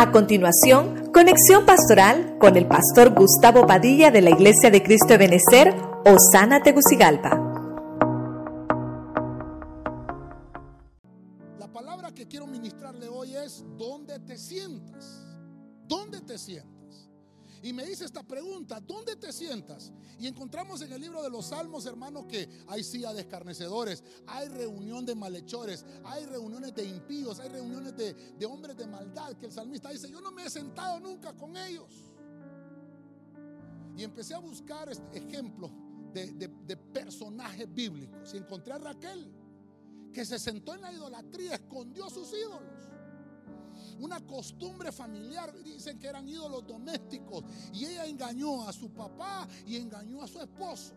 A continuación, conexión pastoral con el pastor Gustavo Padilla de la Iglesia de Cristo de Benecer, Osana Tegucigalpa. La palabra que quiero ministrarle hoy es ¿dónde te sientas? ¿Dónde te sientas? Y me dice esta pregunta, ¿dónde te sientas? Y encontramos en el libro de los Salmos, hermano, que hay silla de escarnecedores, hay reunión de malhechores, hay reuniones de impíos, hay reuniones de, hombres de maldad, que el salmista dice, yo no me he sentado nunca con ellos. Y empecé a buscar ejemplos de, de personajes bíblicos. Y encontré a Raquel, que se sentó en la idolatría, escondió sus ídolos una costumbre familiar. Dicen que eran ídolos domésticos. Y ella engañó a su papá y engañó a su esposo.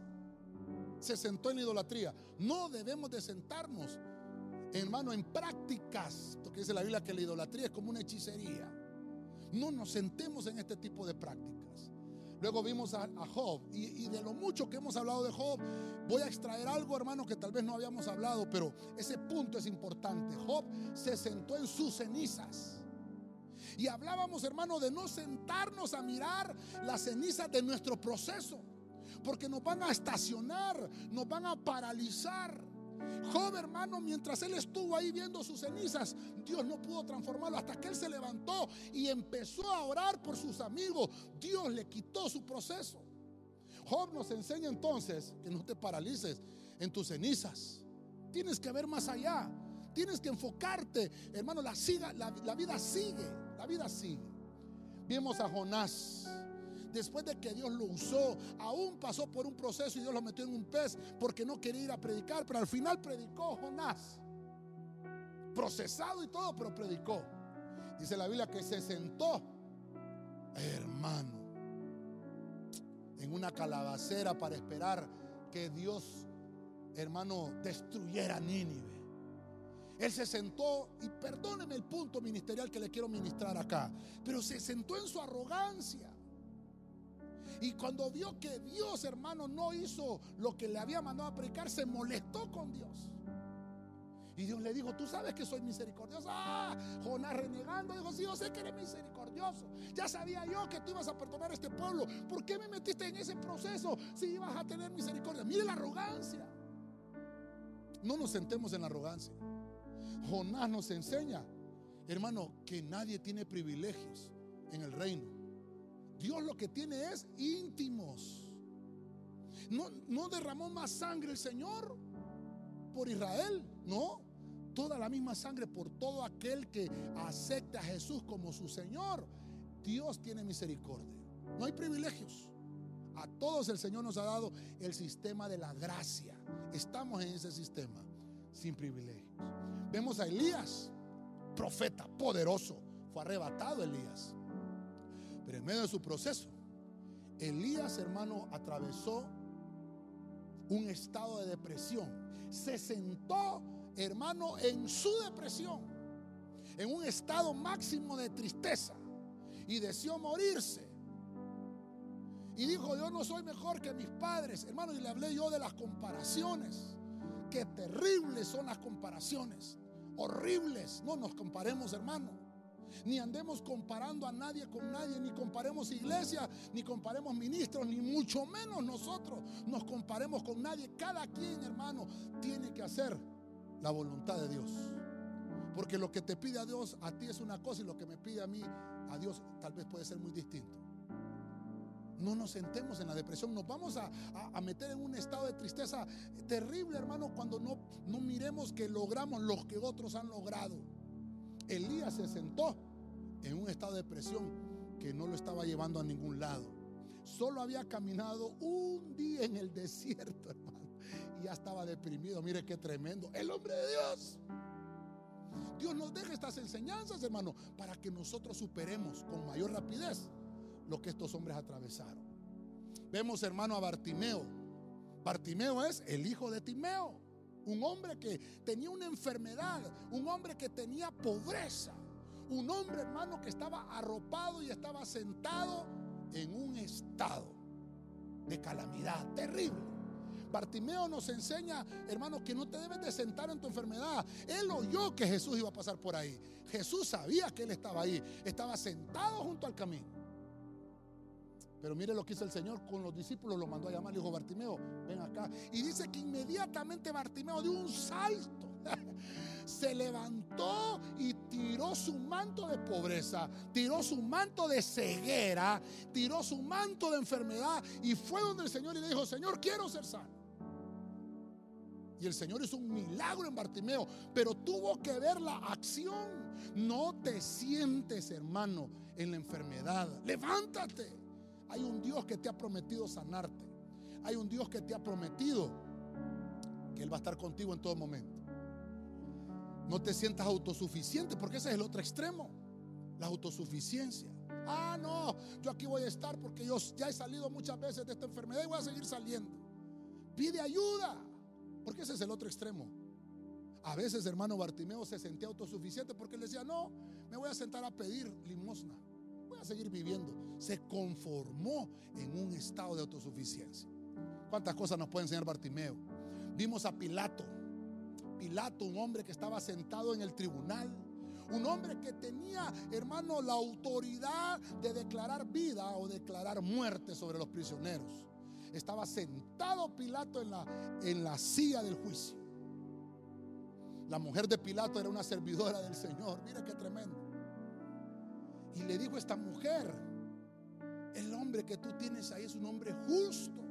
Se sentó en idolatría. No debemos de sentarnos, hermano, en prácticas. Porque dice la Biblia que la idolatría es como una hechicería. No nos sentemos en este tipo de prácticas. Luego vimos a, Job y, y, de lo mucho que hemos hablado de Job, voy a extraer algo, hermano, que tal vez no habíamos hablado, pero ese punto es importante. Job se sentó en sus cenizas. Y hablábamos, hermano, de no sentarnos a mirar las cenizas de nuestro proceso. Porque nos van a estacionar, nos van a paralizar. Job, hermano, mientras él estuvo ahí viendo sus cenizas, Dios no pudo transformarlo hasta que él se levantó y empezó a orar por sus amigos. Dios le quitó su proceso. Job nos enseña entonces que no te paralices en tus cenizas. Tienes que ver más allá. Tienes que enfocarte, hermano. La, la vida sigue. La vida sigue. Vimos a Jonás. Después de que Dios lo usó, aún pasó por un proceso y Dios lo metió en un pez porque no quería ir a predicar, pero al final predicó Jonás. Procesado y todo, pero predicó. Dice la Biblia que se sentó, hermano, en una calabacera para esperar que Dios, hermano, destruyera Nínive. Él se sentó, y perdóneme el punto ministerial que le quiero ministrar acá, pero se sentó en su arrogancia. Y cuando vio que Dios, hermano, no hizo lo que le había mandado a predicar, se molestó con Dios. Y Dios le dijo, tú sabes que soy misericordioso. Ah, Jonás renegando, dijo, sí, yo sé que eres misericordioso. Ya sabía yo que tú ibas a perdonar a este pueblo. ¿Por qué me metiste en ese proceso si ibas a tener misericordia? Mire la arrogancia. No nos sentemos en la arrogancia. Jonás nos enseña, hermano, que nadie tiene privilegios en el reino. Dios lo que tiene es íntimos. No, no derramó más sangre el Señor por Israel, no. Toda la misma sangre por todo aquel que acepta a Jesús como su Señor. Dios tiene misericordia. No hay privilegios. A todos el Señor nos ha dado el sistema de la gracia. Estamos en ese sistema sin privilegios. Vemos a Elías, profeta poderoso. Fue arrebatado Elías. Pero en medio de su proceso, Elías, hermano, atravesó un estado de depresión. Se sentó, hermano, en su depresión. En un estado máximo de tristeza. Y deseó morirse. Y dijo, yo no soy mejor que mis padres. Hermano, y le hablé yo de las comparaciones. Qué terribles son las comparaciones horribles. No nos comparemos, hermano. Ni andemos comparando a nadie con nadie, ni comparemos iglesia, ni comparemos ministros, ni mucho menos nosotros nos comparemos con nadie. Cada quien, hermano, tiene que hacer la voluntad de Dios. Porque lo que te pide a Dios a ti es una cosa y lo que me pide a mí a Dios tal vez puede ser muy distinto no nos sentemos en la depresión, nos vamos a, meter en un estado de tristeza terrible, hermano, cuando no, no miremos que logramos lo que otros han logrado. Elías se sentó en un estado de depresión que no lo estaba llevando a ningún lado. Solo había caminado un día en el desierto, hermano, y ya estaba deprimido. Mire qué tremendo. El hombre de Dios. Dios nos deja estas enseñanzas, hermano, para que nosotros superemos con mayor rapidez lo que estos hombres atravesaron. Vemos, hermano, a Bartimeo. Bartimeo es el hijo de Timeo, un hombre que tenía una enfermedad, un hombre que tenía pobreza, un hombre, hermano, que estaba arropado y estaba sentado en un estado de calamidad terrible. Bartimeo nos enseña, hermano, que no te debes de sentar en tu enfermedad. Él oyó que Jesús iba a pasar por ahí. Jesús sabía que él estaba ahí. Estaba sentado junto al camino. Pero mire lo que hizo el Señor con los discípulos, lo mandó a llamar, le dijo Bartimeo, ven acá. Y dice que inmediatamente Bartimeo dio un salto. Se levantó y tiró su manto de pobreza, tiró su manto de ceguera, tiró su manto de enfermedad y fue donde el Señor y le dijo, Señor, quiero ser sano. Y el Señor hizo un milagro en Bartimeo, pero tuvo que ver la acción. No te sientes, hermano, en la enfermedad. Levántate. Hay un Dios que te ha prometido sanarte. Hay un Dios que te ha prometido que Él va a estar contigo en todo momento. No te sientas autosuficiente porque ese es el otro extremo, la autosuficiencia. Ah, no, yo aquí voy a estar porque yo ya he salido muchas veces de esta enfermedad y voy a seguir saliendo. Pide ayuda, porque ese es el otro extremo. A veces, hermano Bartimeo se sentía autosuficiente porque él decía, no, me voy a sentar a pedir limosna a seguir viviendo. Se conformó en un estado de autosuficiencia. ¿Cuántas cosas nos puede enseñar Bartimeo? Vimos a Pilato. Pilato, un hombre que estaba sentado en el tribunal. Un hombre que tenía, hermano, la autoridad de declarar vida o declarar muerte sobre los prisioneros. Estaba sentado Pilato en la, en la silla del juicio. La mujer de Pilato era una servidora del Señor. Mira qué tremendo. Y le dijo esta mujer, el hombre que tú tienes ahí es un hombre justo.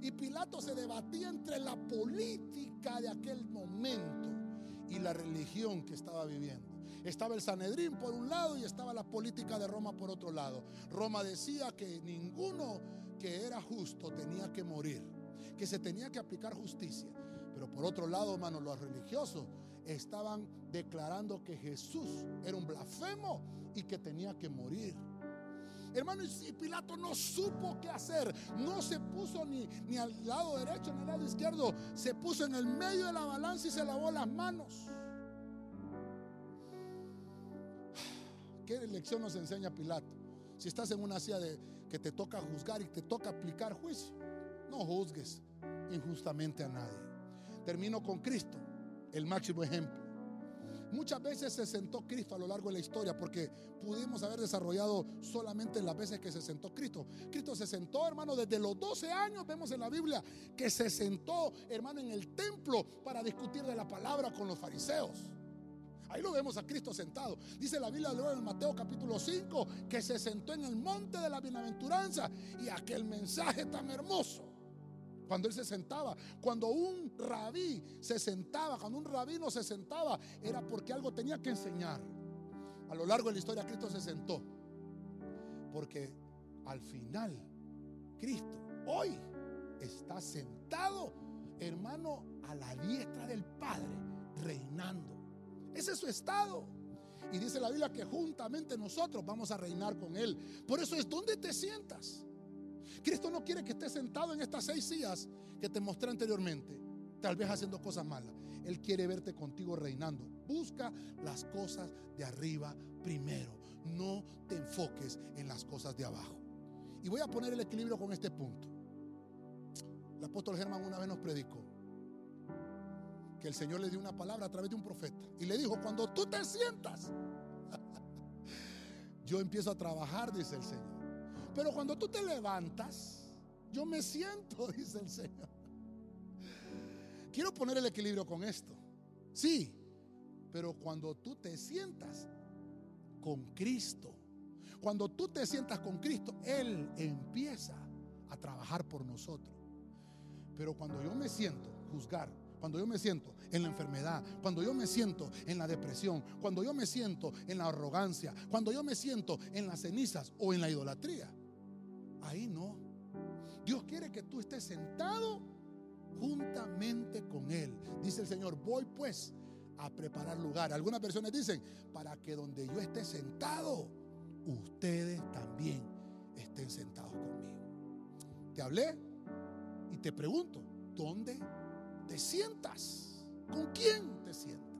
Y Pilato se debatía entre la política de aquel momento y la religión que estaba viviendo. Estaba el Sanedrín por un lado y estaba la política de Roma por otro lado. Roma decía que ninguno que era justo tenía que morir, que se tenía que aplicar justicia. Pero por otro lado, hermanos, los religiosos estaban declarando que Jesús era un blasfemo y que tenía que morir. Hermano, y Pilato no supo qué hacer. No se puso ni, ni al lado derecho ni al lado izquierdo. Se puso en el medio de la balanza y se lavó las manos. ¿Qué lección nos enseña Pilato? Si estás en una silla de que te toca juzgar y te toca aplicar juicio, no juzgues injustamente a nadie. Termino con Cristo, el máximo ejemplo. Muchas veces se sentó Cristo a lo largo de la historia porque pudimos haber desarrollado solamente las veces que se sentó Cristo. Cristo se sentó, hermano, desde los 12 años vemos en la Biblia que se sentó, hermano, en el templo para discutir de la palabra con los fariseos. Ahí lo vemos a Cristo sentado. Dice la Biblia luego en Mateo capítulo 5 que se sentó en el monte de la bienaventuranza y aquel mensaje tan hermoso cuando él se sentaba, cuando un rabí se sentaba, cuando un rabino se sentaba, era porque algo tenía que enseñar. A lo largo de la historia Cristo se sentó. Porque al final Cristo hoy está sentado, hermano, a la diestra del Padre, reinando. Ese es su estado. Y dice la Biblia que juntamente nosotros vamos a reinar con Él. Por eso es donde te sientas. Cristo no quiere que estés sentado en estas seis sillas que te mostré anteriormente, tal vez haciendo cosas malas. Él quiere verte contigo reinando. Busca las cosas de arriba primero. No te enfoques en las cosas de abajo. Y voy a poner el equilibrio con este punto. El apóstol Germán una vez nos predicó que el Señor le dio una palabra a través de un profeta y le dijo, cuando tú te sientas, yo empiezo a trabajar, dice el Señor. Pero cuando tú te levantas, yo me siento, dice el Señor. Quiero poner el equilibrio con esto. Sí, pero cuando tú te sientas con Cristo, cuando tú te sientas con Cristo, Él empieza a trabajar por nosotros. Pero cuando yo me siento juzgar, cuando yo me siento en la enfermedad, cuando yo me siento en la depresión, cuando yo me siento en la arrogancia, cuando yo me siento en las cenizas o en la idolatría, Ahí no. Dios quiere que tú estés sentado juntamente con Él. Dice el Señor, voy pues a preparar lugar. Algunas personas dicen, para que donde yo esté sentado, ustedes también estén sentados conmigo. Te hablé y te pregunto, ¿dónde te sientas? ¿Con quién te sientas?